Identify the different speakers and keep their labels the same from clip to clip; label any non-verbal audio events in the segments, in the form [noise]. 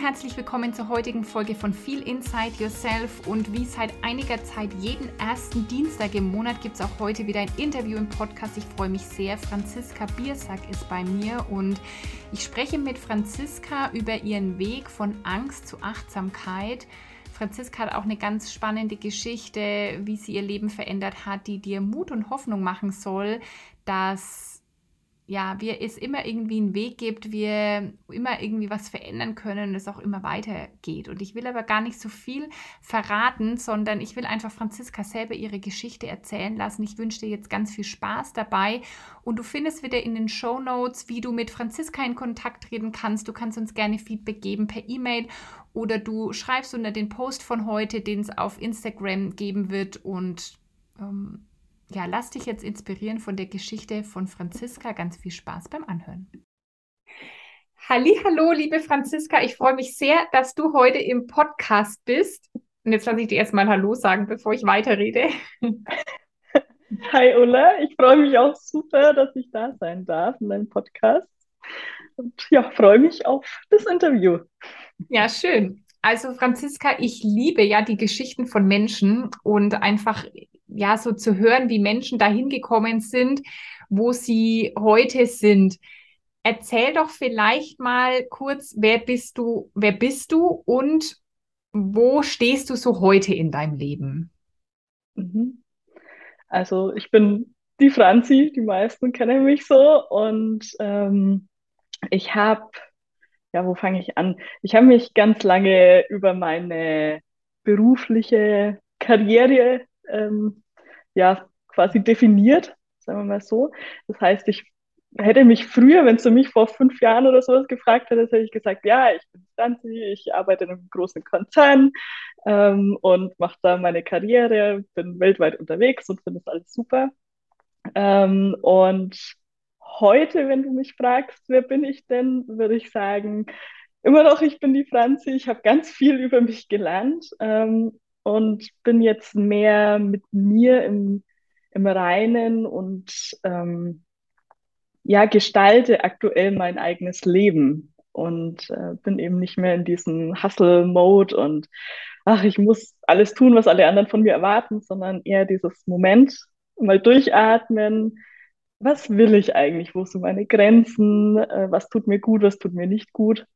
Speaker 1: Herzlich willkommen zur heutigen Folge von Feel Inside Yourself. Und wie seit einiger Zeit jeden ersten Dienstag im Monat gibt es auch heute wieder ein Interview im Podcast. Ich freue mich sehr. Franziska Biersack ist bei mir und ich spreche mit Franziska über ihren Weg von Angst zu Achtsamkeit. Franziska hat auch eine ganz spannende Geschichte, wie sie ihr Leben verändert hat, die dir Mut und Hoffnung machen soll, dass ja, wir es immer irgendwie einen Weg gibt, wir immer irgendwie was verändern können und es auch immer weitergeht. Und ich will aber gar nicht so viel verraten, sondern ich will einfach Franziska selber ihre Geschichte erzählen lassen. Ich wünsche dir jetzt ganz viel Spaß dabei und du findest wieder in den Show Notes, wie du mit Franziska in Kontakt treten kannst. Du kannst uns gerne Feedback geben per E-Mail oder du schreibst unter den Post von heute, den es auf Instagram geben wird und ähm, ja, lass dich jetzt inspirieren von der Geschichte von Franziska. Ganz viel Spaß beim Anhören. Hallo, liebe Franziska. Ich freue mich sehr, dass du heute im Podcast bist. Und jetzt lasse ich dir erstmal Hallo sagen, bevor ich weiterrede. [laughs]
Speaker 2: Hi Ulla, ich freue mich auch super, dass ich da sein darf in deinem Podcast. Und ja, freue mich auf das Interview.
Speaker 1: Ja, schön. Also Franziska, ich liebe ja die Geschichten von Menschen und einfach ja, so zu hören, wie Menschen dahin gekommen sind, wo sie heute sind. Erzähl doch vielleicht mal kurz, wer bist du, wer bist du und wo stehst du so heute in deinem Leben?
Speaker 2: Mhm. Also ich bin die Franzi, die meisten kennen mich so und ähm, ich habe, ja, wo fange ich an? Ich habe mich ganz lange über meine berufliche Karriere ähm, ja quasi definiert, sagen wir mal so. Das heißt, ich hätte mich früher, wenn du mich vor fünf Jahren oder sowas gefragt hättest, hätte ich gesagt, ja, ich bin Stanzi, ich arbeite in einem großen Konzern ähm, und mache da meine Karriere, bin weltweit unterwegs und finde das alles super. Ähm, und heute, wenn du mich fragst, wer bin ich denn, würde ich sagen, immer noch, ich bin die Franzi, ich habe ganz viel über mich gelernt ähm, und bin jetzt mehr mit mir im, im Reinen und ähm, ja, gestalte aktuell mein eigenes Leben und äh, bin eben nicht mehr in diesem Hustle-Mode und ach, ich muss alles tun, was alle anderen von mir erwarten, sondern eher dieses Moment, mal durchatmen. Was will ich eigentlich? Wo sind meine Grenzen? Äh, was tut mir gut? Was tut mir nicht gut?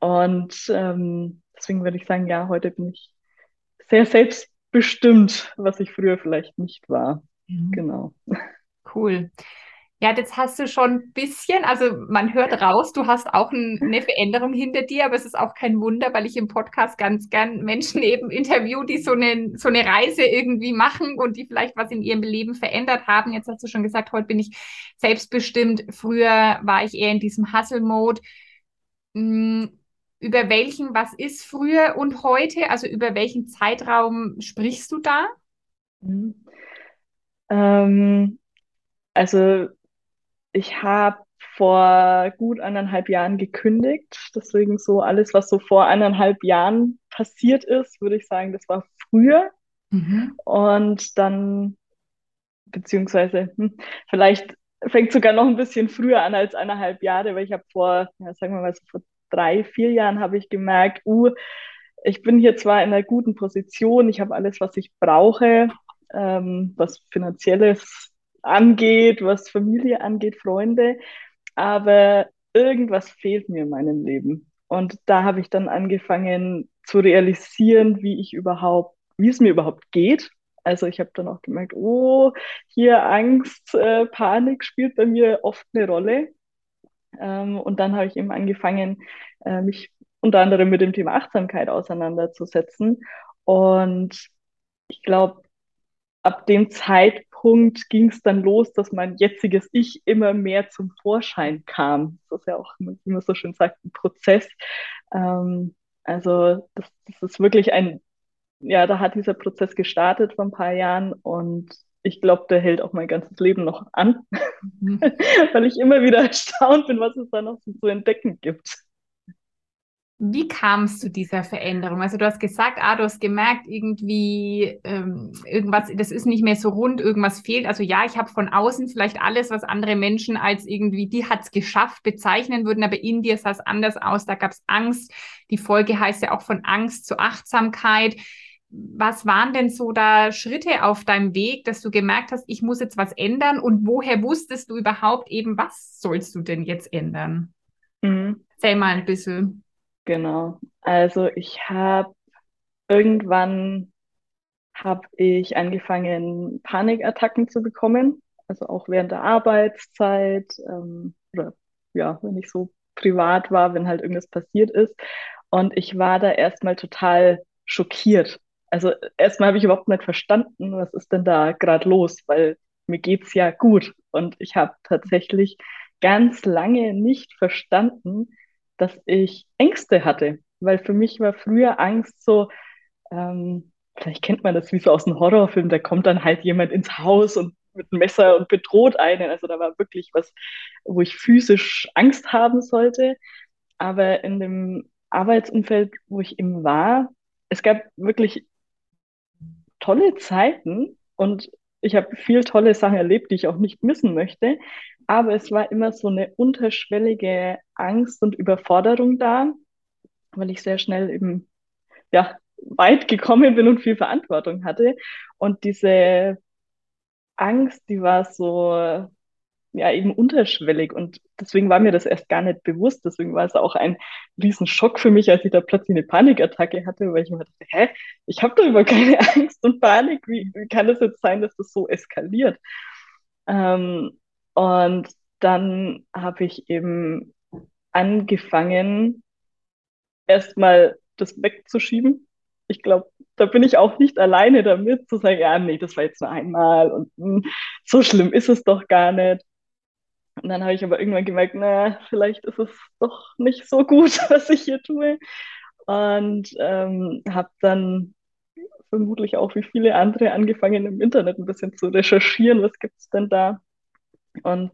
Speaker 2: Und ähm, deswegen würde ich sagen, ja, heute bin ich sehr selbstbestimmt, was ich früher vielleicht nicht war. Mhm. Genau.
Speaker 1: Cool. Ja, jetzt hast du schon ein bisschen, also man hört raus, du hast auch ein, eine Veränderung hinter dir, aber es ist auch kein Wunder, weil ich im Podcast ganz gern Menschen eben interview, die so eine, so eine Reise irgendwie machen und die vielleicht was in ihrem Leben verändert haben. Jetzt hast du schon gesagt, heute bin ich selbstbestimmt. Früher war ich eher in diesem Hustle-Mode. Hm, über welchen, was ist früher und heute? Also über welchen Zeitraum sprichst du da?
Speaker 2: Mhm. Ähm, also ich habe vor gut anderthalb Jahren gekündigt. Deswegen so alles, was so vor anderthalb Jahren passiert ist, würde ich sagen, das war früher. Mhm. Und dann, beziehungsweise, hm, vielleicht fängt sogar noch ein bisschen früher an als eineinhalb Jahre, weil ich habe vor, ja, sagen wir mal, so vor drei, vier Jahren habe ich gemerkt, uh, ich bin hier zwar in einer guten Position, ich habe alles, was ich brauche, ähm, was finanzielles angeht, was Familie angeht, Freunde, aber irgendwas fehlt mir in meinem Leben. Und da habe ich dann angefangen zu realisieren, wie ich überhaupt, wie es mir überhaupt geht. Also ich habe dann auch gemerkt, oh, hier Angst, äh, Panik spielt bei mir oft eine Rolle. Ähm, und dann habe ich eben angefangen, äh, mich unter anderem mit dem Thema Achtsamkeit auseinanderzusetzen. Und ich glaube, ab dem Zeitpunkt ging es dann los, dass mein jetziges Ich immer mehr zum Vorschein kam. Das ist ja auch, wie man so schön sagt, ein Prozess. Ähm, also das, das ist wirklich ein, ja, da hat dieser Prozess gestartet vor ein paar Jahren und ich glaube, der hält auch mein ganzes Leben noch an, mhm. [laughs] weil ich immer wieder [laughs] erstaunt bin, was es da noch so zu entdecken gibt.
Speaker 1: Wie kam es zu dieser Veränderung? Also du hast gesagt, ah, du hast gemerkt, irgendwie ähm, irgendwas, das ist nicht mehr so rund, irgendwas fehlt. Also ja, ich habe von außen vielleicht alles, was andere Menschen als irgendwie, die hat es geschafft, bezeichnen würden, aber in dir sah es anders aus. Da gab es Angst. Die Folge heißt ja auch von Angst zu Achtsamkeit. Was waren denn so da Schritte auf deinem Weg, dass du gemerkt hast, ich muss jetzt was ändern? Und woher wusstest du überhaupt eben, was sollst du denn jetzt ändern? Mhm. Erzähl mal ein bisschen.
Speaker 2: Genau. Also ich habe irgendwann habe ich angefangen, Panikattacken zu bekommen. Also auch während der Arbeitszeit ähm, oder ja, wenn ich so privat war, wenn halt irgendwas passiert ist. Und ich war da erstmal total schockiert. Also erstmal habe ich überhaupt nicht verstanden, was ist denn da gerade los, weil mir geht's ja gut. Und ich habe tatsächlich ganz lange nicht verstanden, dass ich Ängste hatte, weil für mich war früher Angst so, ähm, vielleicht kennt man das wie so aus einem Horrorfilm, da kommt dann halt jemand ins Haus und mit einem Messer und bedroht einen. Also da war wirklich was, wo ich physisch Angst haben sollte. Aber in dem Arbeitsumfeld, wo ich eben war, es gab wirklich tolle Zeiten und ich habe viel tolle Sachen erlebt, die ich auch nicht missen möchte. Aber es war immer so eine unterschwellige Angst und Überforderung da, weil ich sehr schnell eben ja, weit gekommen bin und viel Verantwortung hatte. Und diese Angst, die war so ja eben unterschwellig und deswegen war mir das erst gar nicht bewusst. Deswegen war es auch ein Riesenschock für mich, als ich da plötzlich eine Panikattacke hatte, weil ich mir dachte, hä, ich habe doch über keine [laughs] Angst und Panik. Wie, wie kann es jetzt sein, dass das so eskaliert? Ähm, und dann habe ich eben angefangen, erstmal das wegzuschieben. Ich glaube, da bin ich auch nicht alleine damit, zu sagen, ja, nee, das war jetzt nur einmal und mh, hm, so schlimm ist es doch gar nicht. Und dann habe ich aber irgendwann gemerkt, naja, vielleicht ist es doch nicht so gut, [laughs] was ich hier tue. Und ähm, habe dann vermutlich auch wie viele andere angefangen, im Internet ein bisschen zu recherchieren, was gibt es denn da. Und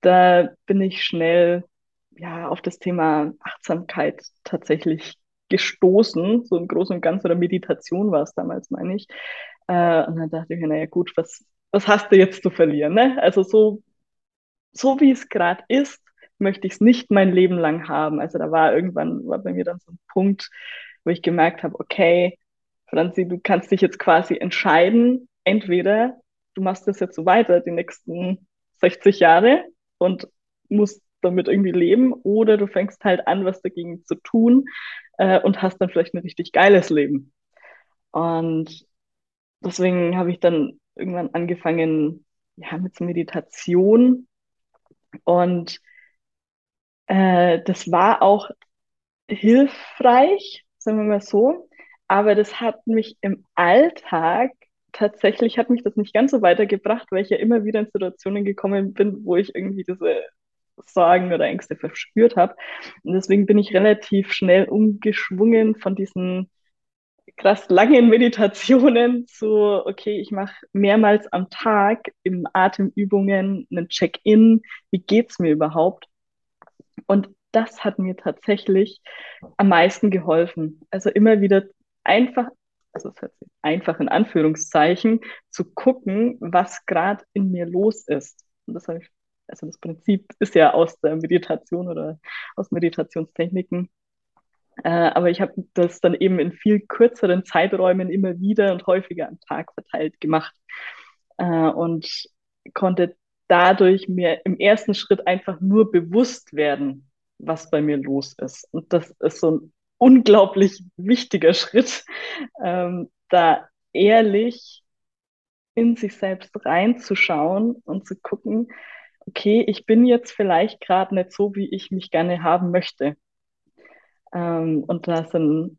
Speaker 2: da bin ich schnell ja, auf das Thema Achtsamkeit tatsächlich gestoßen, so im Großen und Ganzen, oder Meditation war es damals, meine ich. Äh, und dann dachte ich mir, naja gut, was, was hast du jetzt zu verlieren? Ne? Also so, so wie es gerade ist, möchte ich es nicht mein Leben lang haben. Also da war irgendwann, war bei mir dann so ein Punkt, wo ich gemerkt habe, okay, Franzi, du kannst dich jetzt quasi entscheiden, entweder du machst das jetzt so weiter, die nächsten 60 Jahre und musst damit irgendwie leben oder du fängst halt an, was dagegen zu tun äh, und hast dann vielleicht ein richtig geiles Leben. Und deswegen habe ich dann irgendwann angefangen, ja, mit Meditation und äh, das war auch hilfreich, sagen wir mal so, aber das hat mich im Alltag tatsächlich hat mich das nicht ganz so weitergebracht, weil ich ja immer wieder in Situationen gekommen bin, wo ich irgendwie diese Sorgen oder Ängste verspürt habe. Und deswegen bin ich relativ schnell umgeschwungen von diesen krass langen Meditationen zu, okay, ich mache mehrmals am Tag im Atemübungen einen Check-in, wie geht's mir überhaupt? Und das hat mir tatsächlich am meisten geholfen. Also immer wieder einfach also einfach in Anführungszeichen, zu gucken, was gerade in mir los ist. Und das habe ich, also das Prinzip ist ja aus der Meditation oder aus Meditationstechniken. Äh, aber ich habe das dann eben in viel kürzeren Zeiträumen immer wieder und häufiger am Tag verteilt gemacht äh, und konnte dadurch mir im ersten Schritt einfach nur bewusst werden, was bei mir los ist. Und das ist so ein unglaublich wichtiger [laughs] Schritt, ähm, da ehrlich in sich selbst reinzuschauen und zu gucken, okay, ich bin jetzt vielleicht gerade nicht so, wie ich mich gerne haben möchte. Ähm, und da sind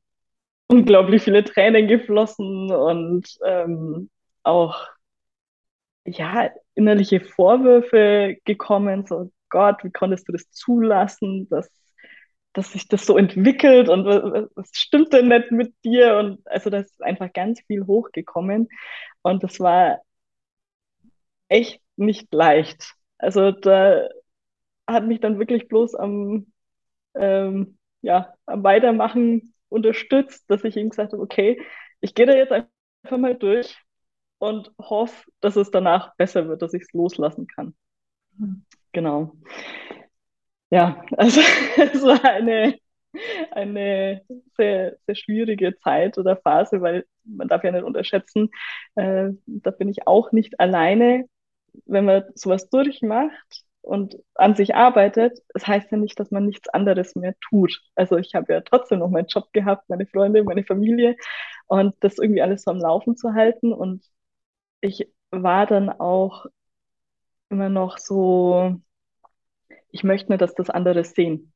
Speaker 2: unglaublich viele Tränen geflossen und ähm, auch ja, innerliche Vorwürfe gekommen, so Gott, wie konntest du das zulassen, dass dass sich das so entwickelt und was stimmt denn nicht mit dir? Und also da ist einfach ganz viel hochgekommen. Und das war echt nicht leicht. Also da hat mich dann wirklich bloß am, ähm, ja, am Weitermachen unterstützt, dass ich ihm gesagt habe, okay, ich gehe da jetzt einfach mal durch und hoffe, dass es danach besser wird, dass ich es loslassen kann. Mhm. Genau. Ja, [laughs] also es war eine, eine sehr, sehr schwierige Zeit oder Phase, weil man darf ja nicht unterschätzen, äh, da bin ich auch nicht alleine. Wenn man sowas durchmacht und an sich arbeitet, das heißt ja nicht, dass man nichts anderes mehr tut. Also ich habe ja trotzdem noch meinen Job gehabt, meine Freunde, meine Familie und das irgendwie alles so am Laufen zu halten. Und ich war dann auch immer noch so, ich möchte nicht, dass das andere sehen.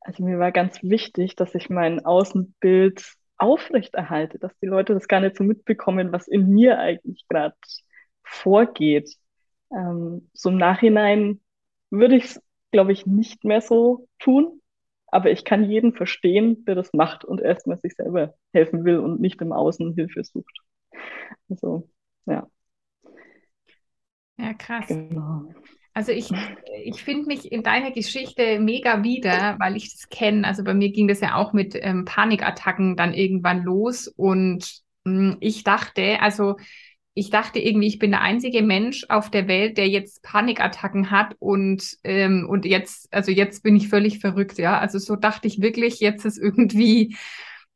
Speaker 2: Also mir war ganz wichtig, dass ich mein Außenbild aufrechterhalte, dass die Leute das gar nicht so mitbekommen, was in mir eigentlich gerade vorgeht. Ähm, so im Nachhinein würde ich es, glaube ich, nicht mehr so tun. Aber ich kann jeden verstehen, der das macht und erstmal sich selber helfen will und nicht im Außen Hilfe sucht. Also, ja.
Speaker 1: Ja, krass. Genau. Also ich, ich finde mich in deiner Geschichte mega wieder, weil ich das kenne. Also bei mir ging das ja auch mit ähm, Panikattacken dann irgendwann los und mh, hm, ich dachte, also ich dachte irgendwie, ich bin der einzige Mensch auf der Welt, der jetzt Panikattacken hat und, ähm, und jetzt, also jetzt bin ich völlig verrückt, ja. Also so dachte ich wirklich, jetzt ist irgendwie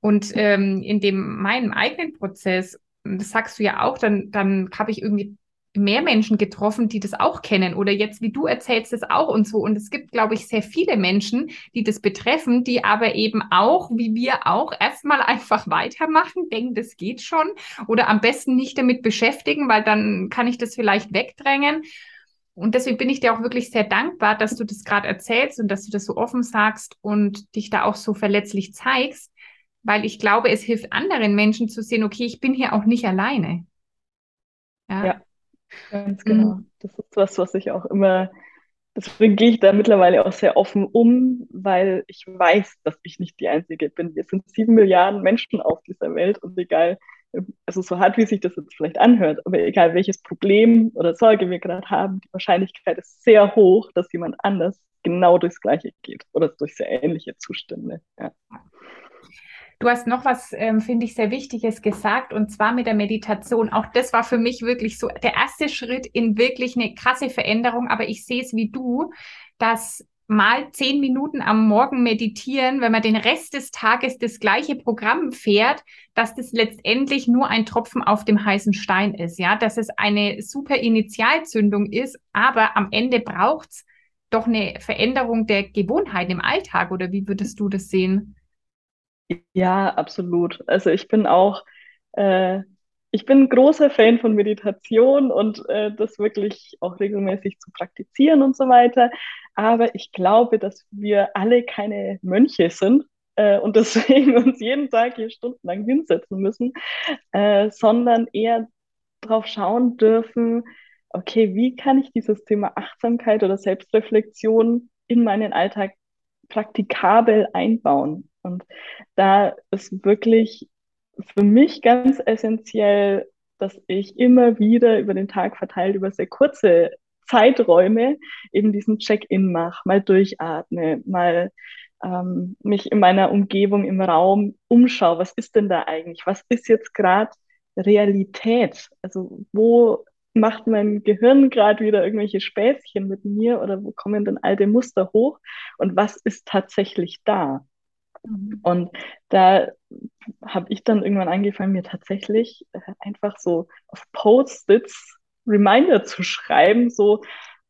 Speaker 1: und ähm, in dem meinem eigenen Prozess, das sagst du ja auch, dann, dann habe ich irgendwie mehr Menschen getroffen, die das auch kennen oder jetzt, wie du erzählst, das auch und so. Und es gibt, glaube ich, sehr viele Menschen, die das betreffen, die aber eben auch, wie wir auch, erstmal einfach weitermachen, denken, das geht schon oder am besten nicht damit beschäftigen, weil dann kann ich das vielleicht wegdrängen. Und deswegen bin ich dir auch wirklich sehr dankbar, dass du das gerade erzählst und dass du das so offen sagst und dich da auch so verletzlich zeigst, weil ich glaube, es hilft anderen Menschen zu sehen, okay, ich bin hier auch nicht alleine.
Speaker 2: Ja. ja. Ganz genau. Mhm. Das ist was, was ich auch immer, deswegen gehe ich da mittlerweile auch sehr offen um, weil ich weiß, dass ich nicht die Einzige bin. Wir sind sieben Milliarden Menschen auf dieser Welt und egal, also so hart, wie sich das jetzt vielleicht anhört, aber egal welches Problem oder Sorge wir gerade haben, die Wahrscheinlichkeit ist sehr hoch, dass jemand anders genau durchs Gleiche geht oder durch sehr ähnliche Zustände. Ja.
Speaker 1: Du hast noch was, ähm, finde ich, sehr Wichtiges gesagt, und zwar mit der Meditation. Auch das war für mich wirklich so der erste Schritt in wirklich eine krasse Veränderung. Aber ich sehe es wie du, dass mal zehn Minuten am Morgen meditieren, wenn man den Rest des Tages das gleiche Programm fährt, dass das letztendlich nur ein Tropfen auf dem heißen Stein ist, ja, dass es eine super Initialzündung ist, aber am Ende braucht's doch eine Veränderung der Gewohnheiten im Alltag, oder wie würdest du das sehen?
Speaker 2: Ja, absolut. Also ich bin auch, äh, ich bin großer Fan von Meditation und äh, das wirklich auch regelmäßig zu praktizieren und so weiter. Aber ich glaube, dass wir alle keine Mönche sind äh, und [laughs] deswegen uns jeden Tag hier stundenlang hinsetzen müssen, äh, sondern eher darauf schauen dürfen, okay, wie kann ich dieses Thema Achtsamkeit oder Selbstreflexion in meinen Alltag praktikabel einbauen? Und da ist wirklich für mich ganz essentiell, dass ich immer wieder über den Tag verteilt, über sehr kurze Zeiträume eben diesen Check-in mache, mal durchatme, mal ähm, mich in meiner Umgebung, im Raum umschaue, was ist denn da eigentlich? Was ist jetzt gerade Realität? Also wo macht mein Gehirn gerade wieder irgendwelche Späßchen mit mir oder wo kommen denn alte Muster hoch und was ist tatsächlich da? Mhm. Und da habe ich dann irgendwann angefangen, mir tatsächlich äh, einfach so auf Post-its Reminder zu schreiben, so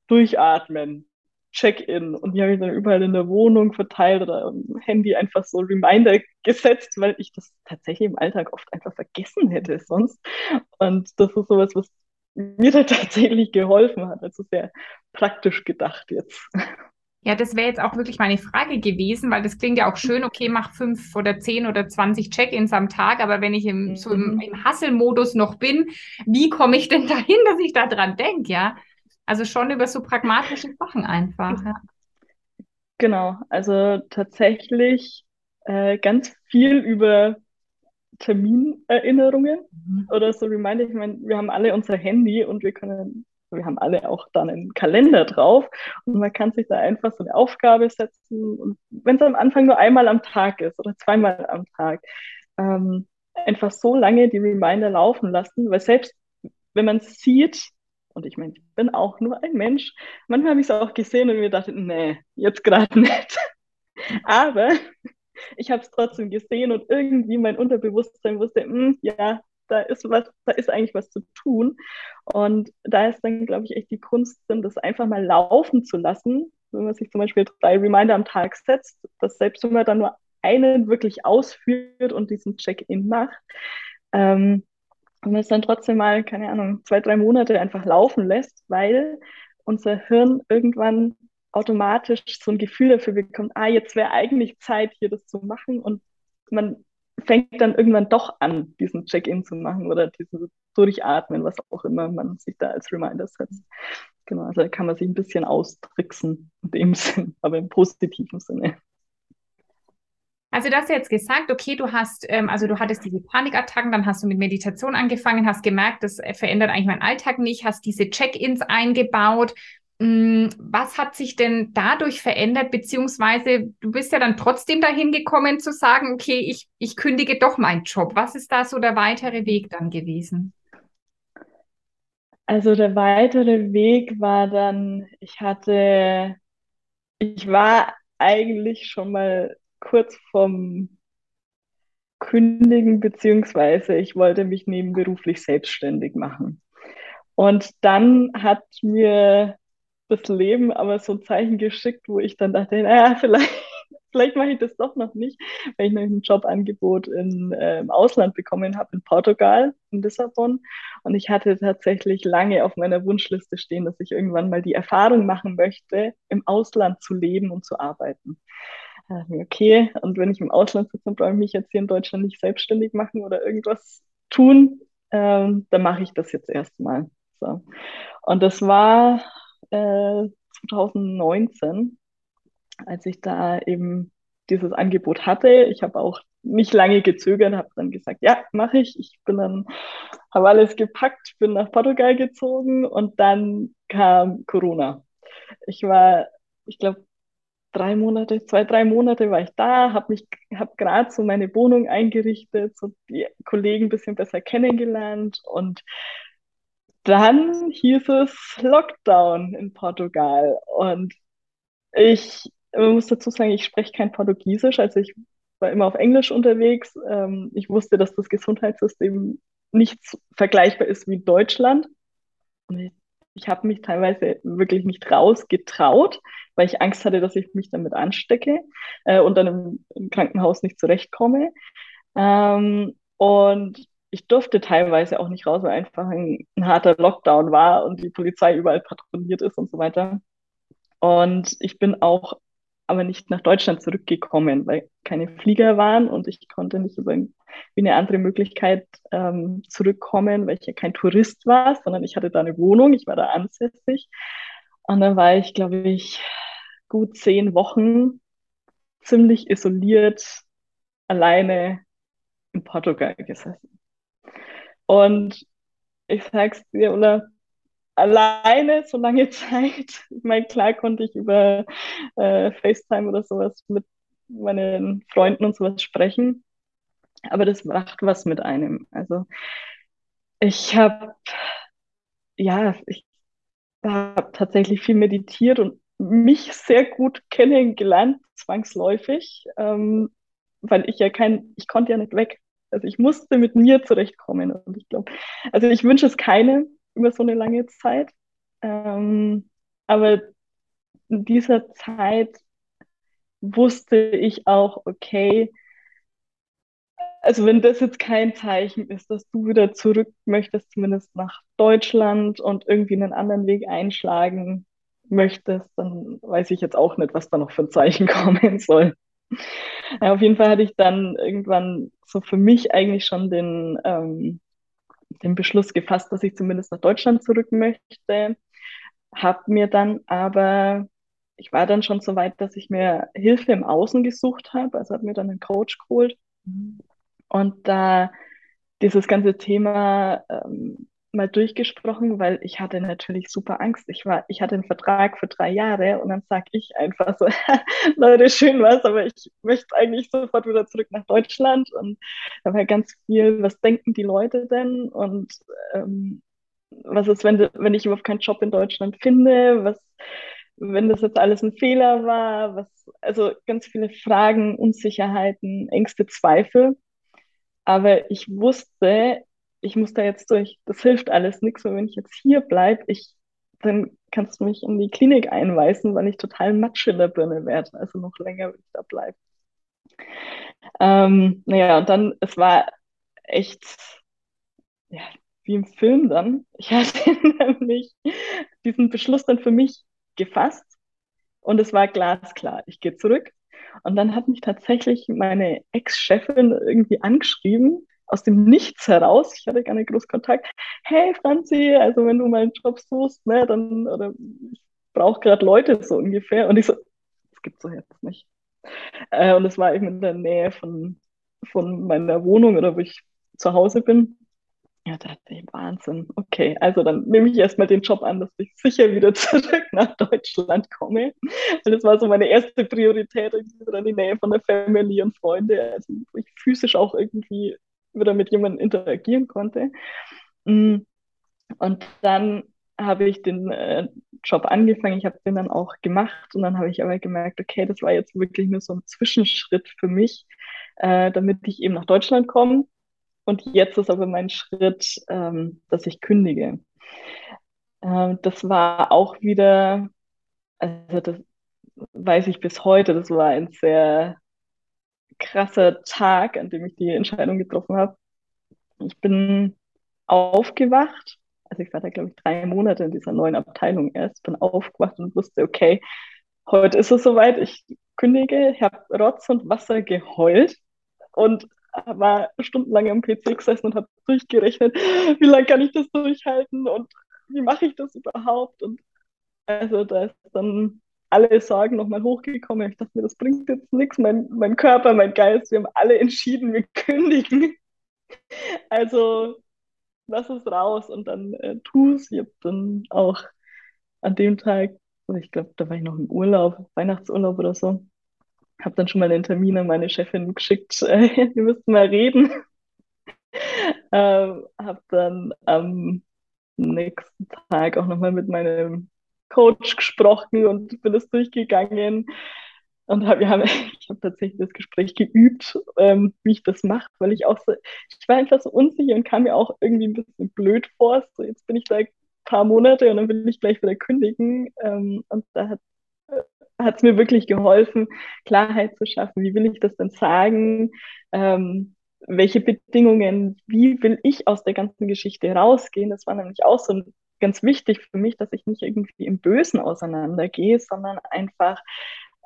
Speaker 2: durchatmen, Check-in. Und die habe ich dann überall in der Wohnung verteilt oder am Handy einfach so Reminder gesetzt, weil ich das tatsächlich im Alltag oft einfach vergessen hätte sonst. Und das ist sowas, was mir da [laughs] tatsächlich geholfen hat. Also sehr praktisch gedacht jetzt.
Speaker 1: Ja, das wäre jetzt auch wirklich meine Frage gewesen, weil das klingt ja auch schön, okay, mach fünf oder zehn oder zwanzig Check-ins am Tag, aber wenn ich im, mhm. so im, im Hustle-Modus noch bin, wie komme ich denn [laughs] dahin, dass ich da dran denke, ja? Also schon über so pragmatische Sachen einfach. Ja.
Speaker 2: Genau, also tatsächlich äh, ganz viel über Terminerinnerungen mhm. oder so Reminder. Ich meine, wir haben alle unser Handy und wir können wir haben alle auch dann einen Kalender drauf und man kann sich da einfach so eine Aufgabe setzen und wenn es am Anfang nur einmal am Tag ist oder zweimal am Tag, ähm, einfach so lange die Reminder laufen lassen, weil selbst wenn man sieht, und ich meine, ich bin auch nur ein Mensch, manchmal habe ich es auch gesehen und mir dachte, nee, jetzt gerade nicht. [laughs] Aber ich habe es trotzdem gesehen und irgendwie mein Unterbewusstsein wusste, hm, ja, da ist was, da ist eigentlich was zu tun. Und da ist dann, glaube ich, echt die Kunst drin, das einfach mal laufen zu lassen. Wenn man sich zum Beispiel drei Reminder am Tag setzt, dass selbst wenn man dann nur einen wirklich ausführt und diesen Check-in macht, ähm, und man es dann trotzdem mal, keine Ahnung, zwei, drei Monate einfach laufen lässt, weil unser Hirn irgendwann automatisch so ein Gefühl dafür bekommt, ah, jetzt wäre eigentlich Zeit, hier das zu machen. Und man fängt dann irgendwann doch an, diesen Check-in zu machen oder dieses Durchatmen, was auch immer man sich da als Reminder setzt. Genau, also da kann man sich ein bisschen austricksen in dem [laughs] Sinn, aber im positiven Sinne.
Speaker 1: Also du hast jetzt gesagt, okay, du hast, ähm, also du hattest diese Panikattacken, dann hast du mit Meditation angefangen, hast gemerkt, das verändert eigentlich meinen Alltag nicht, hast diese Check-ins eingebaut. Mm, was hat sich denn dadurch verändert, beziehungsweise du bist ja dann trotzdem dahin gekommen zu sagen, okay, ich, ich kündige doch meinen Job. Was ist da so der weitere Weg dann gewesen?
Speaker 2: Also der weitere Weg war dann, ich hatte, ich war eigentlich schon mal kurz vorm Kündigen, beziehungsweise ich wollte mich nebenberuflich selbstständig machen. Und dann hat mir das Leben aber so Zeichen geschickt, wo ich dann dachte, naja, vielleicht, [laughs] vielleicht mache ich das doch noch nicht, weil ich noch ein Jobangebot in, äh, im Ausland bekommen habe, in Portugal, in Lissabon. Und ich hatte tatsächlich lange auf meiner Wunschliste stehen, dass ich irgendwann mal die Erfahrung machen möchte, im Ausland zu leben und zu arbeiten. Okay, und wenn ich im Ausland sitze, dann brauche ich mich jetzt hier in Deutschland nicht selbstständig machen oder irgendwas tun, ähm, dann mache ich das jetzt erstmal. So. Und das war äh, 2019, als ich da eben dieses Angebot hatte. Ich habe auch nicht lange gezögert, habe dann gesagt, ja, mache ich. Ich bin dann, habe alles gepackt, bin nach Portugal gezogen und dann kam Corona. Ich war, ich glaube, drei Monate, zwei, drei Monate war ich da, habe mich, habe gerade so meine Wohnung eingerichtet, so die Kollegen ein bisschen besser kennengelernt und dann hieß es Lockdown in Portugal. Und ich, muss dazu sagen, ich spreche kein Portugiesisch, also ich war immer auf Englisch unterwegs. Ähm, ich wusste, dass das Gesundheitssystem nicht vergleichbar ist wie Deutschland. Und ich, ich habe mich teilweise wirklich nicht rausgetraut, weil ich Angst hatte, dass ich mich damit anstecke äh, und dann im, im, Krankenhaus nicht zurechtkomme. Ähm, und ich durfte teilweise auch nicht raus, weil einfach ein, ein, harter Lockdown war und die Polizei überall patrouilliert ist und so weiter. Und ich bin auch aber nicht nach Deutschland zurückgekommen, weil keine Flieger waren und ich konnte nicht über eine andere Möglichkeit ähm, zurückkommen, weil ich ja kein Tourist war, sondern ich hatte da eine Wohnung, ich war da ansässig. Und dann war ich, glaube ich, gut zehn Wochen ziemlich isoliert alleine in Portugal gesessen. Und ich sag's dir, Ulla, alleine so lange [laughs] Zeit, ich meine, klar konnte ich über äh, FaceTime oder sowas mit meinen Freunden und sowas sprechen, aber das macht was mit einem. Also ich habe, ja, ich habe tatsächlich viel meditiert und mich sehr gut kennengelernt, zwangsläufig, ähm, weil ich ja kein, ich konnte ja nicht weg. Also ich musste mit mir zurechtkommen. Und ich glaube, also ich wünsche es keinem über so eine lange Zeit. Ähm, aber in dieser Zeit wusste ich auch, okay, also wenn das jetzt kein Zeichen ist, dass du wieder zurück möchtest, zumindest nach Deutschland und irgendwie einen anderen Weg einschlagen möchtest, dann weiß ich jetzt auch nicht, was da noch für ein Zeichen [laughs] kommen soll. Ja, auf jeden Fall hatte ich dann irgendwann so für mich eigentlich schon den, ähm, den Beschluss gefasst, dass ich zumindest nach Deutschland zurück möchte. Hab mir dann aber, ich war dann schon so weit, dass ich mir Hilfe im Außen gesucht habe, also habe mir dann einen Coach geholt. Und da dieses ganze Thema ähm, mal durchgesprochen, weil ich hatte natürlich super Angst. Ich war, ich hatte einen Vertrag für drei Jahre und dann sag ich einfach so, [laughs] Leute, schön was, aber ich möchte eigentlich sofort wieder zurück nach Deutschland und da war ganz viel, was denken die Leute denn und ähm, was ist, wenn, wenn ich überhaupt keinen Job in Deutschland finde, was, wenn das jetzt alles ein Fehler war, was, also ganz viele Fragen, Unsicherheiten, Ängste, Zweifel. Aber ich wusste, ich muss da jetzt durch. Das hilft alles nichts. Und wenn ich jetzt hier bleibe, ich, dann kannst du mich in die Klinik einweisen, weil ich total Matsch in der Birne werde. Also noch länger, wenn ich da bleibe. Ähm, naja, und dann, es war echt, ja, wie im Film dann. Ich [laughs] hatte nämlich diesen Beschluss dann für mich gefasst und es war glasklar. Ich gehe zurück. Und dann hat mich tatsächlich meine Ex-Chefin irgendwie angeschrieben aus dem Nichts heraus, ich hatte gar nicht groß Kontakt, hey Franzi, also wenn du mal einen Job suchst, ne, dann, oder ich brauche gerade Leute so ungefähr. Und ich so, das gibt's doch jetzt nicht. Äh, und es war eben in der Nähe von, von meiner Wohnung oder wo ich zu Hause bin. Ja, da dachte ich, Wahnsinn. Okay, also dann nehme ich erstmal den Job an, dass ich sicher wieder [laughs] zurück nach Deutschland komme. Das war so meine erste Priorität, irgendwie in die Nähe von der Family und Freunde, also wo ich physisch auch irgendwie wieder mit jemandem interagieren konnte. Mm. Und dann habe ich den äh, Job angefangen, ich habe den dann auch gemacht und dann habe ich aber gemerkt, okay, das war jetzt wirklich nur so ein Zwischenschritt für mich, äh, damit ich eben nach Deutschland komme. Und jetzt ist aber mein Schritt, ähm, dass ich kündige. Ähm, das war auch wieder, also das weiß ich bis heute, das war ein sehr krasser Tag, an dem ich die Entscheidung getroffen habe. Ich bin aufgewacht, also ich war da, glaube ich, drei Monate in dieser neuen Abteilung erst, bin aufgewacht und wusste, okay, heute ist es soweit, ich kündige, ich habe Rotz und Wasser geheult und war stundenlang am PC gesessen und habe durchgerechnet, wie lange kann ich das durchhalten und wie mache ich das überhaupt? Und also da ist dann alle Sorgen nochmal hochgekommen. Ich dachte mir, das bringt jetzt nichts. Mein, mein Körper, mein Geist, wir haben alle entschieden, wir [laughs] kündigen. Also lass es raus und dann äh, tu es. Ich habe dann auch an dem Tag, ich glaube, da war ich noch im Urlaub, Weihnachtsurlaub oder so, habe dann schon mal einen Termin an meine Chefin geschickt, [laughs] äh, wir müssten mal reden. [laughs] ähm, habe dann am nächsten Tag auch nochmal mit meinem Coach gesprochen und bin es durchgegangen. Und hab, wir haben, [laughs] ich habe tatsächlich das Gespräch geübt, ähm, wie ich das mache, weil ich auch so, ich war einfach so unsicher und kam mir auch irgendwie ein bisschen blöd vor. So, jetzt bin ich da ein paar Monate und dann will ich gleich wieder kündigen. Ähm, und da hat es mir wirklich geholfen, Klarheit zu schaffen. Wie will ich das denn sagen? Ähm, welche Bedingungen, wie will ich aus der ganzen Geschichte rausgehen? Das war nämlich auch so ein ganz wichtig für mich, dass ich nicht irgendwie im Bösen auseinandergehe, sondern einfach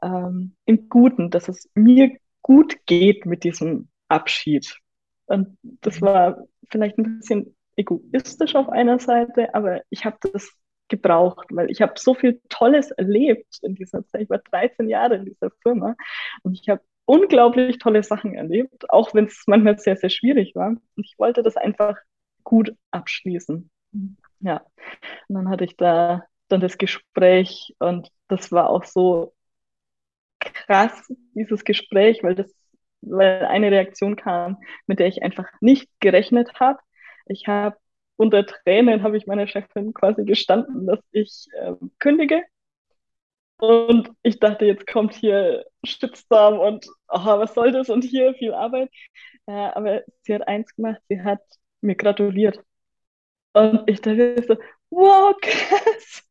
Speaker 2: ähm, im Guten, dass es mir gut geht mit diesem Abschied. Und das mhm. war vielleicht ein bisschen egoistisch auf einer Seite, aber ich habe das gebraucht, weil ich habe so viel Tolles erlebt in dieser Zeit. Ich war 13 Jahre in dieser Firma und ich habe unglaublich tolle Sachen erlebt, auch wenn es manchmal sehr, sehr schwierig war. Und ich wollte das einfach gut abschließen. Mhm. Ja, und dann hatte ich da dann das Gespräch und das war auch so krass, dieses Gespräch, weil das, weil eine Reaktion kam, mit der ich einfach nicht gerechnet habe. Ich habe unter Tränen habe ich meiner Chefin quasi gestanden, dass ich äh, kündige. Und ich dachte, jetzt kommt hier Shitstorm und aha, was soll das und hier viel Arbeit. Äh, aber sie hat eins gemacht, sie hat mir gratuliert. Und ich dachte so, wow, krass.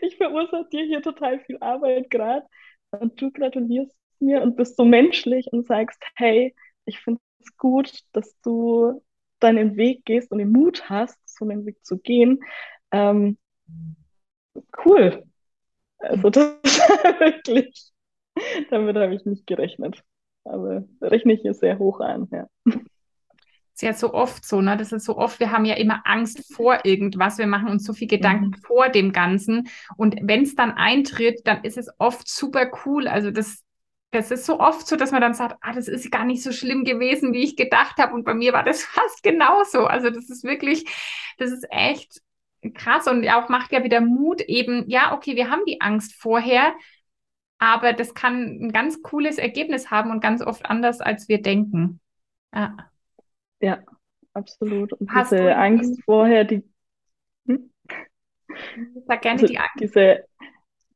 Speaker 2: Ich verursache dir hier total viel Arbeit gerade. Und du gratulierst mir und bist so menschlich und sagst, hey, ich finde es gut, dass du deinen Weg gehst und den Mut hast, so einen Weg zu gehen. Ähm, cool. Also das [laughs] war wirklich, damit habe ich nicht gerechnet. Aber rechne ich hier sehr hoch an, ja
Speaker 1: ist ja so oft so, ne? Das ist so oft, wir haben ja immer Angst vor irgendwas, wir machen uns so viel Gedanken mhm. vor dem Ganzen. Und wenn es dann eintritt, dann ist es oft super cool. Also das das ist so oft so, dass man dann sagt, ah, das ist gar nicht so schlimm gewesen, wie ich gedacht habe. Und bei mir war das [laughs] fast genauso. Also das ist wirklich, das ist echt krass und auch macht ja wieder Mut eben, ja, okay, wir haben die Angst vorher, aber das kann ein ganz cooles Ergebnis haben und ganz oft anders, als wir denken.
Speaker 2: Ja, ja absolut. Und Hast diese Angst vorher, die. Hm?
Speaker 1: Sag gerne also die Angst.
Speaker 2: Diese,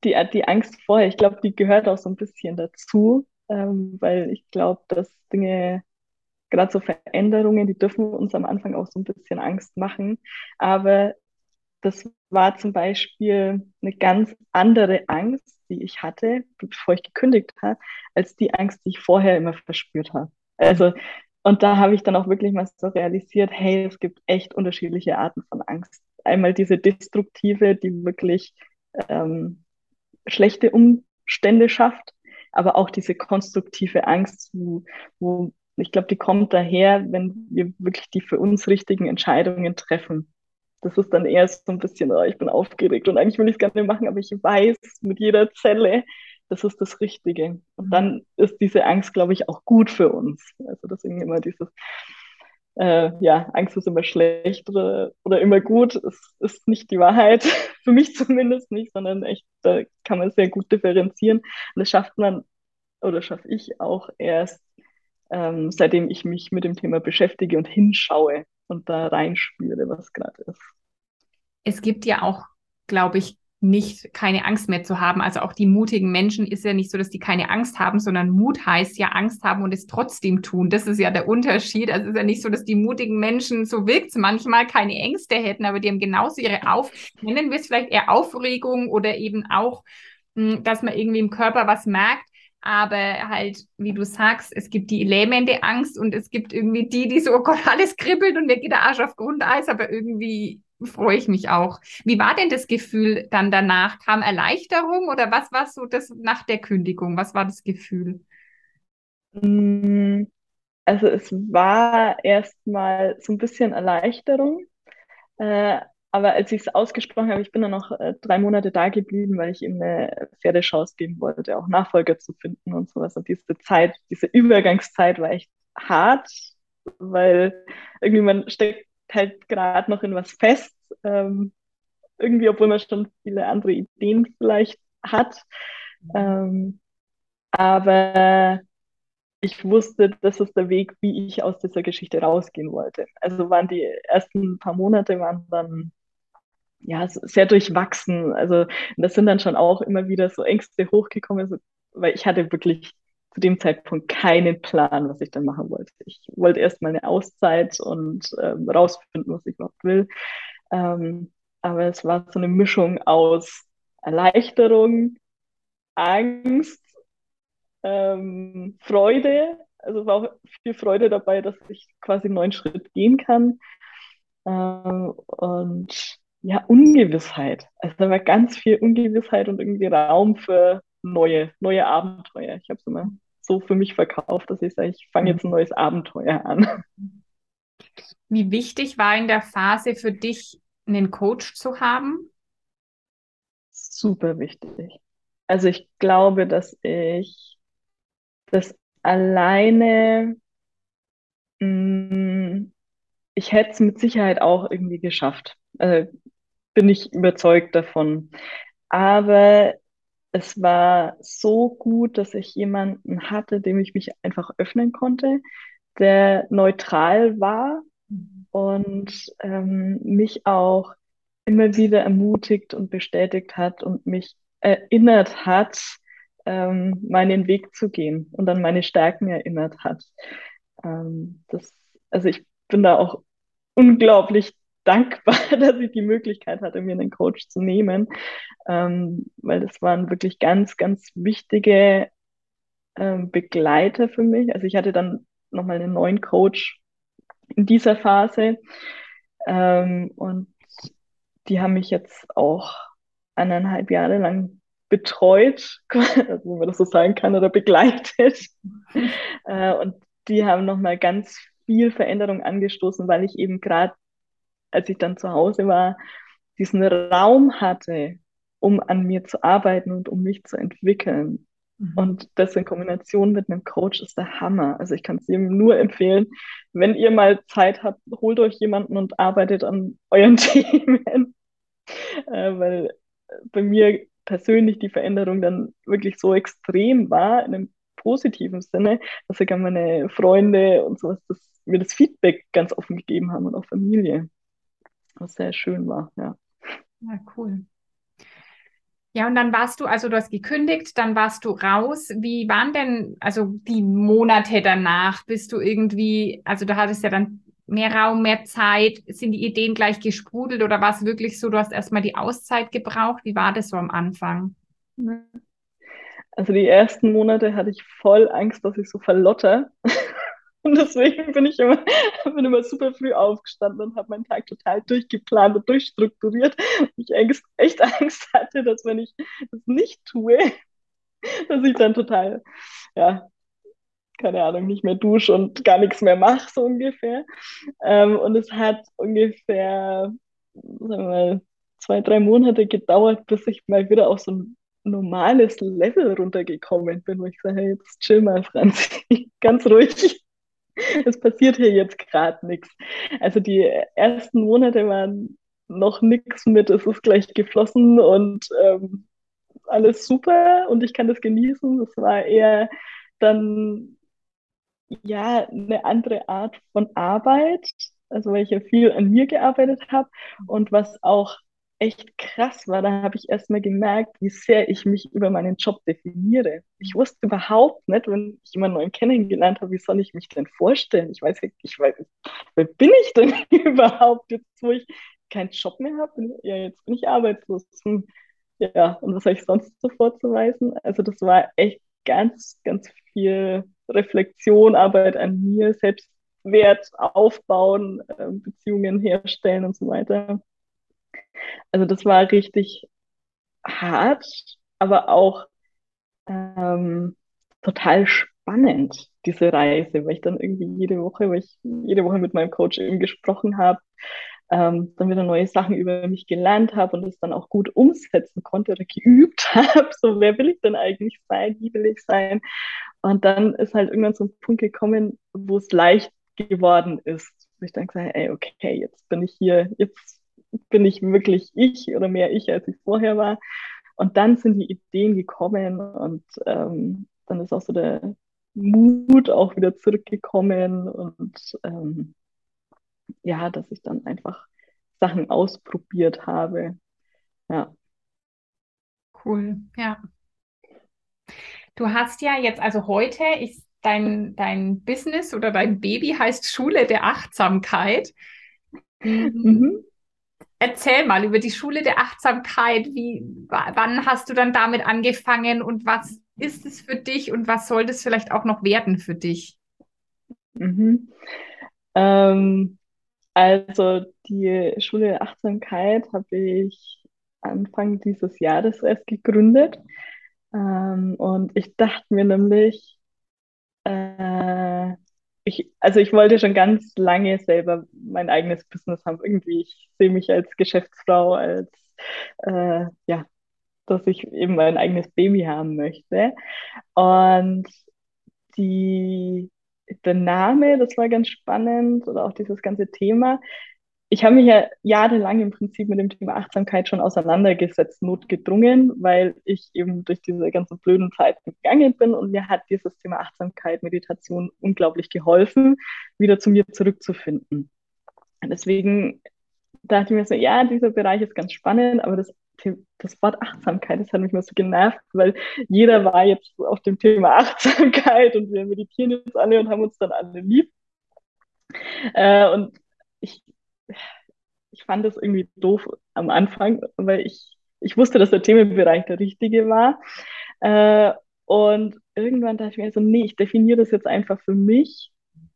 Speaker 2: die, die Angst vorher, ich glaube, die gehört auch so ein bisschen dazu, ähm, weil ich glaube, dass Dinge, gerade so Veränderungen, die dürfen uns am Anfang auch so ein bisschen Angst machen. Aber das war zum Beispiel eine ganz andere Angst, die ich hatte, bevor ich gekündigt habe, als die Angst, die ich vorher immer verspürt habe. Also, und da habe ich dann auch wirklich mal so realisiert, hey, es gibt echt unterschiedliche Arten von Angst. Einmal diese destruktive, die wirklich ähm, schlechte Umstände schafft, aber auch diese konstruktive Angst, wo, wo ich glaube, die kommt daher, wenn wir wirklich die für uns richtigen Entscheidungen treffen. Das ist dann eher so ein bisschen, oh, ich bin aufgeregt und eigentlich will ich es nicht machen, aber ich weiß mit jeder Zelle, das ist das Richtige. Und mhm. dann ist diese Angst, glaube ich, auch gut für uns. Also deswegen immer dieses, äh, ja, Angst ist immer schlecht oder, oder immer gut. Es ist nicht die Wahrheit, [laughs] für mich zumindest nicht, sondern echt, da kann man sehr gut differenzieren. Und das schafft man oder schaffe ich auch erst, ähm, seitdem ich mich mit dem Thema beschäftige und hinschaue und da reinspüre, was gerade ist.
Speaker 1: Es gibt ja auch, glaube ich, nicht keine Angst mehr zu haben. Also auch die mutigen Menschen ist ja nicht so, dass die keine Angst haben, sondern Mut heißt ja Angst haben und es trotzdem tun. Das ist ja der Unterschied. Also es ist ja nicht so, dass die mutigen Menschen, so wirkt manchmal, keine Ängste hätten, aber die haben genauso ihre Auf, nennen wir es vielleicht eher Aufregung oder eben auch, hm, dass man irgendwie im Körper was merkt. Aber halt, wie du sagst, es gibt die lähmende Angst und es gibt irgendwie die, die so, oh Gott, alles kribbelt und mir geht der Arsch auf Grundeis, aber irgendwie freue ich mich auch. Wie war denn das Gefühl dann danach? Kam Erleichterung oder was war so das nach der Kündigung? Was war das Gefühl?
Speaker 2: Mm, also es war erstmal so ein bisschen Erleichterung. Äh, aber als ich es ausgesprochen habe, ich bin dann noch äh, drei Monate da geblieben, weil ich ihm eine faire Chance geben wollte, auch Nachfolger zu finden und sowas. Und diese Zeit, diese Übergangszeit war echt hart, weil irgendwie man steckt halt gerade noch in was fest. Ähm, irgendwie, obwohl man schon viele andere Ideen vielleicht hat. Ähm, aber ich wusste, das ist der Weg, wie ich aus dieser Geschichte rausgehen wollte. Also waren die ersten paar Monate waren dann ja sehr durchwachsen. Also das sind dann schon auch immer wieder so Ängste hochgekommen, so, weil ich hatte wirklich zu dem Zeitpunkt keinen Plan, was ich dann machen wollte. Ich wollte erstmal eine Auszeit und ähm, rausfinden, was ich überhaupt will. Ähm, aber es war so eine Mischung aus Erleichterung, Angst, ähm, Freude. Also war auch viel Freude dabei, dass ich quasi einen neuen Schritt gehen kann. Ähm, und ja, Ungewissheit. Also da war ganz viel Ungewissheit und irgendwie Raum für neue, neue Abenteuer. Ich habe es immer so für mich verkauft, dass ich sage, ich fange jetzt ein neues Abenteuer an. [laughs]
Speaker 1: Wie wichtig war in der Phase für dich, einen Coach zu haben?
Speaker 2: Super wichtig. Also ich glaube, dass ich das alleine, mh, mm, ich hätte es mit Sicherheit auch irgendwie geschafft. Also bin ich überzeugt davon. Aber es war so gut, dass ich jemanden hatte, dem ich mich einfach öffnen konnte, der neutral war und ähm, mich auch immer wieder ermutigt und bestätigt hat und mich erinnert hat, ähm, meinen Weg zu gehen und an meine Stärken erinnert hat. Ähm, das, also ich bin da auch unglaublich dankbar, [laughs] dass ich die Möglichkeit hatte, mir einen Coach zu nehmen, ähm, weil das waren wirklich ganz, ganz wichtige ähm, Begleiter für mich. Also ich hatte dann nochmal einen neuen Coach in dieser Phase ähm, und die haben mich jetzt auch eineinhalb Jahre lang betreut, [laughs] also wenn man das so sagen kann, oder begleitet. [laughs] äh, und die haben nochmal ganz viel Veränderung angestoßen, weil ich eben gerade als ich dann zu Hause war, diesen Raum hatte, um an mir zu arbeiten und um mich zu entwickeln. Mhm. Und das in Kombination mit einem Coach ist der Hammer. Also ich kann es ihm nur empfehlen, wenn ihr mal Zeit habt, holt euch jemanden und arbeitet an euren [laughs] Themen. Äh, weil bei mir persönlich die Veränderung dann wirklich so extrem war, in einem positiven Sinne, dass sogar meine Freunde und sowas das, mir das Feedback ganz offen gegeben haben und auch Familie. Was sehr schön war, ja.
Speaker 1: Ja, cool. Ja, und dann warst du, also du hast gekündigt, dann warst du raus. Wie waren denn also die Monate danach? Bist du irgendwie, also du hattest ja dann mehr Raum, mehr Zeit. Sind die Ideen gleich gesprudelt oder war es wirklich so, du hast erstmal die Auszeit gebraucht? Wie war das so am Anfang?
Speaker 2: Also die ersten Monate hatte ich voll Angst, dass ich so verlotter. Und deswegen bin ich immer, [laughs] bin immer super früh aufgestanden und habe meinen Tag total durchgeplant und durchstrukturiert. Ich echt [laughs] Angst hatte, dass wenn ich das nicht tue, [laughs] dass ich dann total, ja, keine Ahnung, nicht mehr dusche und gar nichts mehr mache, so ungefähr. Ähm, und es hat ungefähr, sagen wir mal, zwei, drei Monate gedauert, bis ich mal wieder auf so ein normales Level runtergekommen bin, wo ich sage, hey, jetzt chill mal, Franzi, ganz ruhig [laughs] es passiert hier jetzt gerade nichts. Also die ersten Monate waren noch nichts mit, es ist gleich geflossen und ähm, alles super und ich kann das genießen. Es war eher dann ja eine andere Art von Arbeit, also weil ich ja viel an mir gearbeitet habe und was auch echt krass war, da habe ich erstmal gemerkt, wie sehr ich mich über meinen Job definiere. Ich wusste überhaupt nicht, wenn ich jemanden neuen kennengelernt habe, wie soll ich mich denn vorstellen? Ich weiß, ich weiß, wer bin ich denn [laughs] überhaupt jetzt, wo ich keinen Job mehr habe? Ja, jetzt bin ich arbeitslos. Hm. Ja, und was habe ich sonst so vorzuweisen? Also das war echt ganz, ganz viel Reflexion, Arbeit an mir, Selbstwert aufbauen, ähm, Beziehungen herstellen und so weiter. Also das war richtig hart, aber auch ähm, total spannend, diese Reise, weil ich dann irgendwie jede Woche, weil ich jede Woche mit meinem Coach eben gesprochen habe, ähm, dann wieder neue Sachen über mich gelernt habe und es dann auch gut umsetzen konnte oder geübt [laughs] habe. So, wer will ich denn eigentlich sein? Wie will ich sein? Und dann ist halt irgendwann so ein Punkt gekommen, wo es leicht geworden ist. Wo ich dann gesagt habe, ey, okay, jetzt bin ich hier, jetzt bin ich wirklich ich oder mehr ich, als ich vorher war. Und dann sind die Ideen gekommen und ähm, dann ist auch so der Mut auch wieder zurückgekommen und ähm, ja, dass ich dann einfach Sachen ausprobiert habe. Ja.
Speaker 1: Cool, ja. Du hast ja jetzt, also heute ist dein, dein Business oder dein Baby heißt Schule der Achtsamkeit. Mhm. Erzähl mal über die Schule der Achtsamkeit. Wie, wann hast du dann damit angefangen und was ist es für dich und was soll das vielleicht auch noch werden für dich?
Speaker 2: Mhm. Ähm, also die Schule der Achtsamkeit habe ich Anfang dieses Jahres erst gegründet. Ähm, und ich dachte mir nämlich, äh, ich, also ich wollte schon ganz lange selber mein eigenes Business haben. Irgendwie, ich sehe mich als Geschäftsfrau, als äh, ja, dass ich eben mein eigenes Baby haben möchte. Und die, der Name, das war ganz spannend, oder auch dieses ganze Thema ich habe mich ja jahrelang im Prinzip mit dem Thema Achtsamkeit schon auseinandergesetzt, notgedrungen, weil ich eben durch diese ganzen blöden Zeiten gegangen bin und mir hat dieses Thema Achtsamkeit, Meditation unglaublich geholfen, wieder zu mir zurückzufinden. Deswegen dachte ich mir so, ja, dieser Bereich ist ganz spannend, aber das, das Wort Achtsamkeit, das hat mich mal so genervt, weil jeder war jetzt auf dem Thema [laughs] Achtsamkeit und wir meditieren jetzt alle und haben uns dann alle lieb. Äh, und ich ich fand das irgendwie doof am Anfang, weil ich, ich wusste, dass der Themenbereich der richtige war. Äh, und irgendwann dachte ich mir so, nee, ich definiere das jetzt einfach für mich,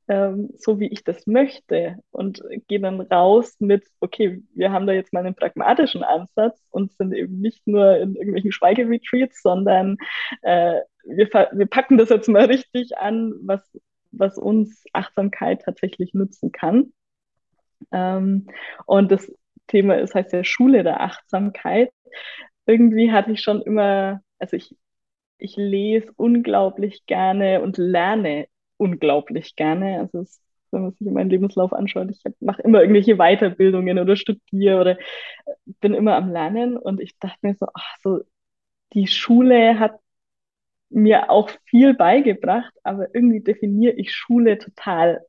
Speaker 2: ähm, so wie ich das möchte. Und gehe dann raus mit, okay, wir haben da jetzt mal einen pragmatischen Ansatz und sind eben nicht nur in irgendwelchen Schweigeretreats, sondern äh, wir, wir packen das jetzt mal richtig an, was, was uns Achtsamkeit tatsächlich nutzen kann. Ähm, und das Thema ist, heißt ja Schule der Achtsamkeit. Irgendwie hatte ich schon immer, also ich, ich lese unglaublich gerne und lerne unglaublich gerne. Also es, wenn man sich meinen Lebenslauf anschaut, ich mache immer irgendwelche Weiterbildungen oder studiere oder bin immer am Lernen und ich dachte mir so, ach so, die Schule hat mir auch viel beigebracht, aber irgendwie definiere ich Schule total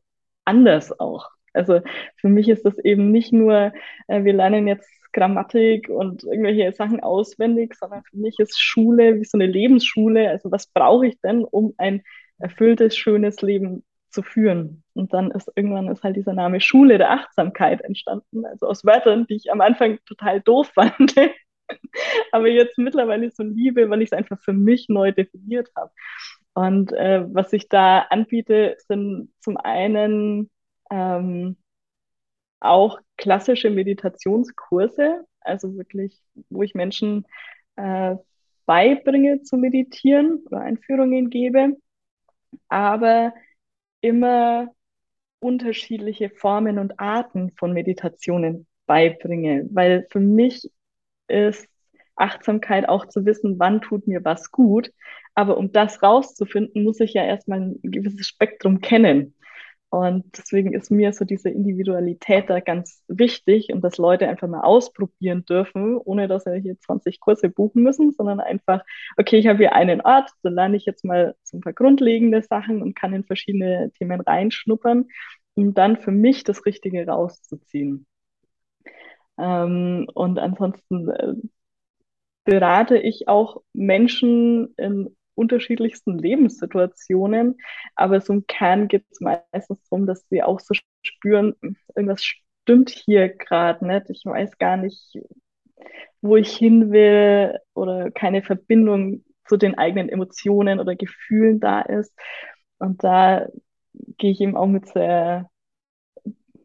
Speaker 2: anders auch. Also für mich ist das eben nicht nur, äh, wir lernen jetzt Grammatik und irgendwelche Sachen auswendig, sondern für mich ist Schule wie so eine Lebensschule. Also was brauche ich denn, um ein erfülltes, schönes Leben zu führen? Und dann ist irgendwann ist halt dieser Name Schule der Achtsamkeit entstanden, also aus Wörtern, die ich am Anfang total doof [laughs] fand, aber jetzt mittlerweile so liebe, weil ich es einfach für mich neu definiert habe. Und äh, was ich da anbiete, sind zum einen ähm, auch klassische Meditationskurse, also wirklich, wo ich Menschen äh, beibringe zu meditieren oder Einführungen gebe, aber immer unterschiedliche Formen und Arten von Meditationen beibringe, weil für mich ist Achtsamkeit auch zu wissen, wann tut mir was gut. Aber um das rauszufinden, muss ich ja erstmal ein gewisses Spektrum kennen. Und deswegen ist mir so diese Individualität da ganz wichtig und dass Leute einfach mal ausprobieren dürfen, ohne dass sie hier 20 Kurse buchen müssen, sondern einfach, okay, ich habe hier einen Ort, da lerne ich jetzt mal so ein paar grundlegende Sachen und kann in verschiedene Themen reinschnuppern, um dann für mich das Richtige rauszuziehen. Ähm, und ansonsten äh, berate ich auch Menschen in unterschiedlichsten Lebenssituationen, aber so im Kern geht es meistens darum, dass sie auch so spüren, irgendwas stimmt hier gerade nicht, ich weiß gar nicht, wo ich hin will oder keine Verbindung zu den eigenen Emotionen oder Gefühlen da ist. Und da gehe ich eben auch mit sehr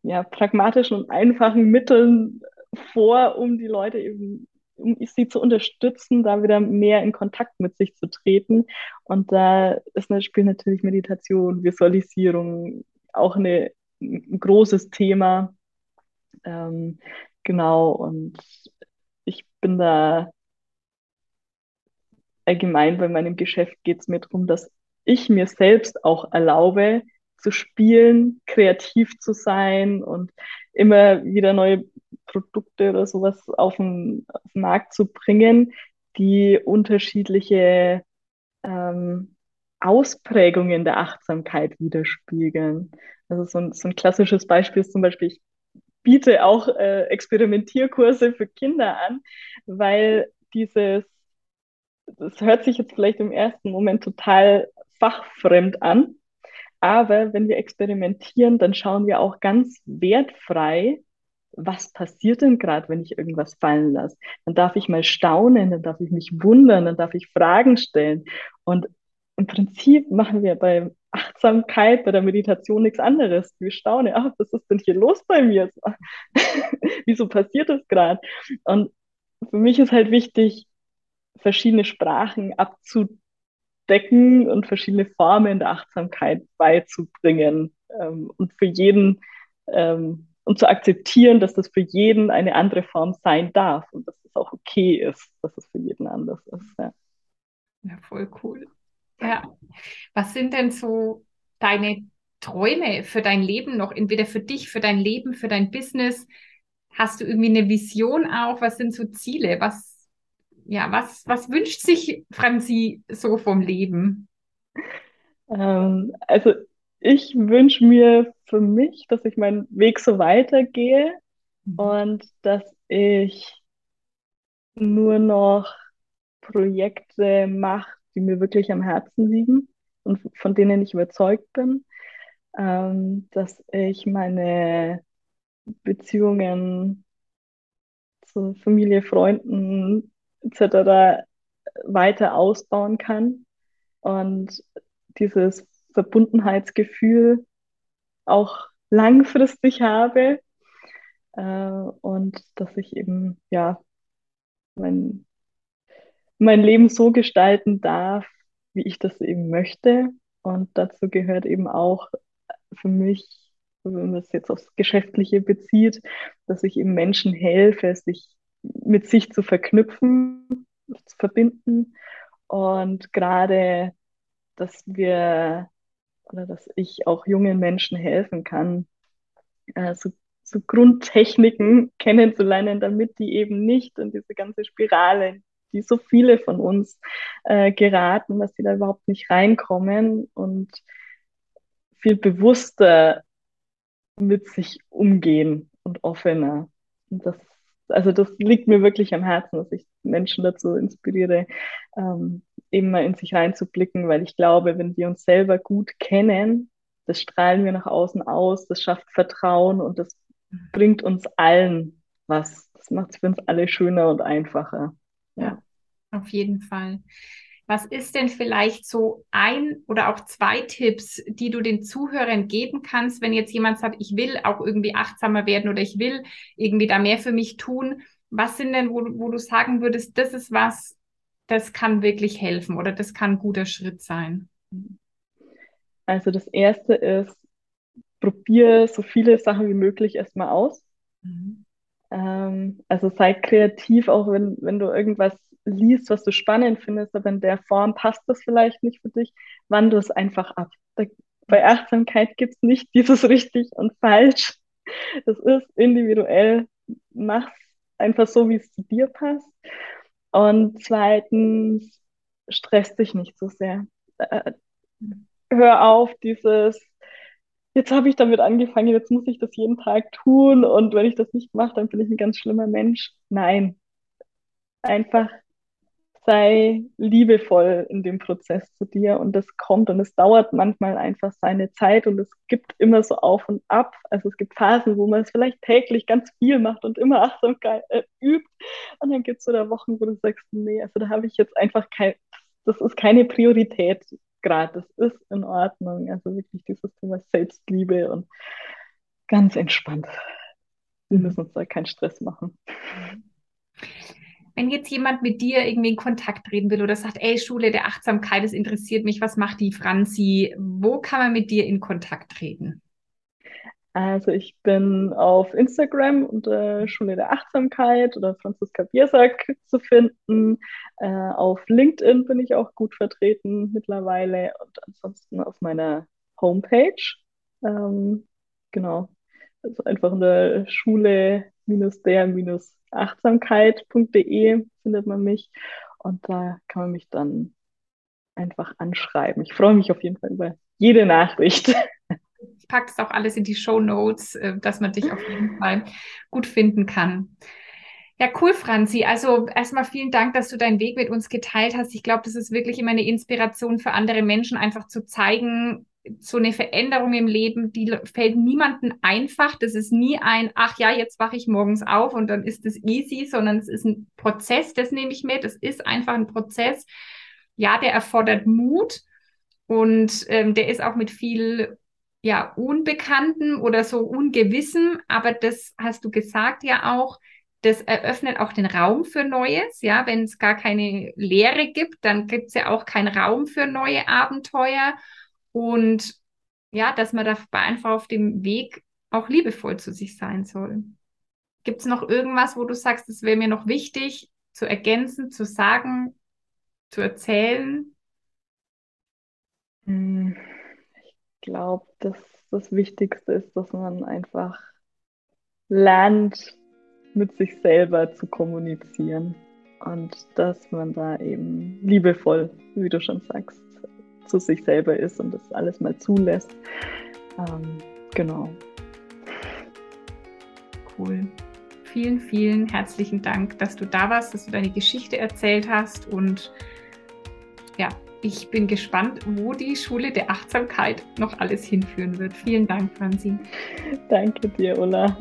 Speaker 2: ja, pragmatischen und einfachen Mitteln vor, um die Leute eben um sie zu unterstützen, da wieder mehr in Kontakt mit sich zu treten. Und da ist das Spiel natürlich Meditation, Visualisierung auch eine, ein großes Thema. Ähm, genau, und ich bin da allgemein bei meinem Geschäft geht es mir darum, dass ich mir selbst auch erlaube, zu spielen, kreativ zu sein und immer wieder neue Produkte oder sowas auf den, auf den Markt zu bringen, die unterschiedliche ähm, Ausprägungen der Achtsamkeit widerspiegeln. Also so ein, so ein klassisches Beispiel ist zum Beispiel, ich biete auch äh, Experimentierkurse für Kinder an, weil dieses, das hört sich jetzt vielleicht im ersten Moment total fachfremd an, aber wenn wir experimentieren, dann schauen wir auch ganz wertfrei, was passiert denn gerade, wenn ich irgendwas fallen lasse? Dann darf ich mal staunen, dann darf ich mich wundern, dann darf ich Fragen stellen. Und im Prinzip machen wir bei Achtsamkeit, bei der Meditation nichts anderes. Wir staunen, ach, was ist denn hier los bei mir? [laughs] Wieso passiert das gerade? Und für mich ist halt wichtig, verschiedene Sprachen abzudecken und verschiedene Formen der Achtsamkeit beizubringen ähm, und für jeden ähm, und zu akzeptieren, dass das für jeden eine andere Form sein darf und dass es auch okay ist, dass es für jeden anders ist. Ja,
Speaker 1: ja voll cool. Ja. Was sind denn so deine Träume für dein Leben noch, entweder für dich, für dein Leben, für dein Business? Hast du irgendwie eine Vision auch? Was sind so Ziele? Was, ja, was, was wünscht sich Franzi so vom Leben?
Speaker 2: Ähm, also ich wünsche mir für mich, dass ich meinen Weg so weitergehe mhm. und dass ich nur noch Projekte mache, die mir wirklich am Herzen liegen und von denen ich überzeugt bin, ähm, dass ich meine Beziehungen zu Familie, Freunden etc. weiter ausbauen kann und dieses Verbundenheitsgefühl auch langfristig habe äh, und dass ich eben ja mein, mein Leben so gestalten darf, wie ich das eben möchte. Und dazu gehört eben auch für mich, wenn man es jetzt aufs Geschäftliche bezieht, dass ich eben Menschen helfe, sich mit sich zu verknüpfen, zu verbinden Und gerade, dass wir oder dass ich auch jungen Menschen helfen kann, äh, so, so Grundtechniken kennenzulernen, damit die eben nicht in diese ganze Spirale, die so viele von uns äh, geraten, dass sie da überhaupt nicht reinkommen und viel bewusster mit sich umgehen und offener. Und das, also das liegt mir wirklich am Herzen, dass ich Menschen dazu inspiriere, ähm, mal in sich reinzublicken, weil ich glaube, wenn wir uns selber gut kennen, das strahlen wir nach außen aus, das schafft Vertrauen und das bringt uns allen was. Das macht es für uns alle schöner und einfacher.
Speaker 1: Ja, ja auf jeden Fall. Was ist denn vielleicht so ein oder auch zwei Tipps, die du den Zuhörern geben kannst, wenn jetzt jemand sagt, ich will auch irgendwie achtsamer werden oder ich will irgendwie da mehr für mich tun? Was sind denn, wo, wo du sagen würdest, das ist was, das kann wirklich helfen oder das kann ein guter Schritt sein?
Speaker 2: Also das erste ist, probier so viele Sachen wie möglich erstmal aus. Mhm. Ähm, also sei kreativ, auch wenn, wenn du irgendwas liest, was du spannend findest, aber in der Form passt das vielleicht nicht für dich, wandel es einfach ab. Da, bei Achtsamkeit gibt es nicht [laughs] dieses richtig und falsch. Das ist individuell. Mach einfach so, wie es zu dir passt. Und zweitens, stress dich nicht so sehr. Äh, hör auf, dieses, jetzt habe ich damit angefangen, jetzt muss ich das jeden Tag tun und wenn ich das nicht mache, dann bin ich ein ganz schlimmer Mensch. Nein, einfach sei liebevoll in dem Prozess zu dir und das kommt und es dauert manchmal einfach seine Zeit und es gibt immer so auf und ab. Also es gibt Phasen, wo man es vielleicht täglich ganz viel macht und immer Achtsamkeit äh, übt und dann gibt es da Wochen, wo du sagst, nee, also da habe ich jetzt einfach kein, das ist keine Priorität gerade, das ist in Ordnung. Also wirklich dieses Thema Selbstliebe und ganz entspannt. Wir müssen uns da keinen Stress machen.
Speaker 1: Wenn jetzt jemand mit dir irgendwie in Kontakt treten will oder sagt, ey, Schule der Achtsamkeit, das interessiert mich, was macht die Franzi? Wo kann man mit dir in Kontakt treten?
Speaker 2: Also ich bin auf Instagram unter Schule der Achtsamkeit oder Franziska Biersack zu finden. Äh, auf LinkedIn bin ich auch gut vertreten mittlerweile und ansonsten auf meiner Homepage. Ähm, genau. Also einfach in der Schule-der-achtsamkeit.de findet man mich und da kann man mich dann einfach anschreiben. Ich freue mich auf jeden Fall über jede Nachricht.
Speaker 1: Ich packe es auch alles in die Show Notes, äh, dass man dich auf jeden Fall gut finden kann. Ja, cool, Franzi. Also erstmal vielen Dank, dass du deinen Weg mit uns geteilt hast. Ich glaube, das ist wirklich immer eine Inspiration für andere Menschen, einfach zu zeigen, so eine Veränderung im Leben, die fällt niemandem einfach. Das ist nie ein, ach ja, jetzt wache ich morgens auf und dann ist es easy, sondern es ist ein Prozess, das nehme ich mit. Es ist einfach ein Prozess. Ja, der erfordert Mut und ähm, der ist auch mit viel ja, Unbekannten oder so Ungewissen, aber das hast du gesagt ja auch, das eröffnet auch den Raum für Neues. Ja, wenn es gar keine Lehre gibt, dann gibt es ja auch keinen Raum für neue Abenteuer. Und ja, dass man dabei einfach auf dem Weg auch liebevoll zu sich sein soll. Gibt es noch irgendwas, wo du sagst, das wäre mir noch wichtig zu ergänzen, zu sagen, zu erzählen?
Speaker 2: Hm, ich glaube, dass das Wichtigste ist, dass man einfach lernt, mit sich selber zu kommunizieren und dass man da eben liebevoll, wie du schon sagst, zu sich selber ist und das alles mal zulässt. Ähm, genau.
Speaker 1: Cool. Vielen, vielen herzlichen Dank, dass du da warst, dass du deine Geschichte erzählt hast und ja, ich bin gespannt, wo die Schule der Achtsamkeit noch alles hinführen wird. Vielen Dank, Franzi.
Speaker 2: Danke dir, Ulla.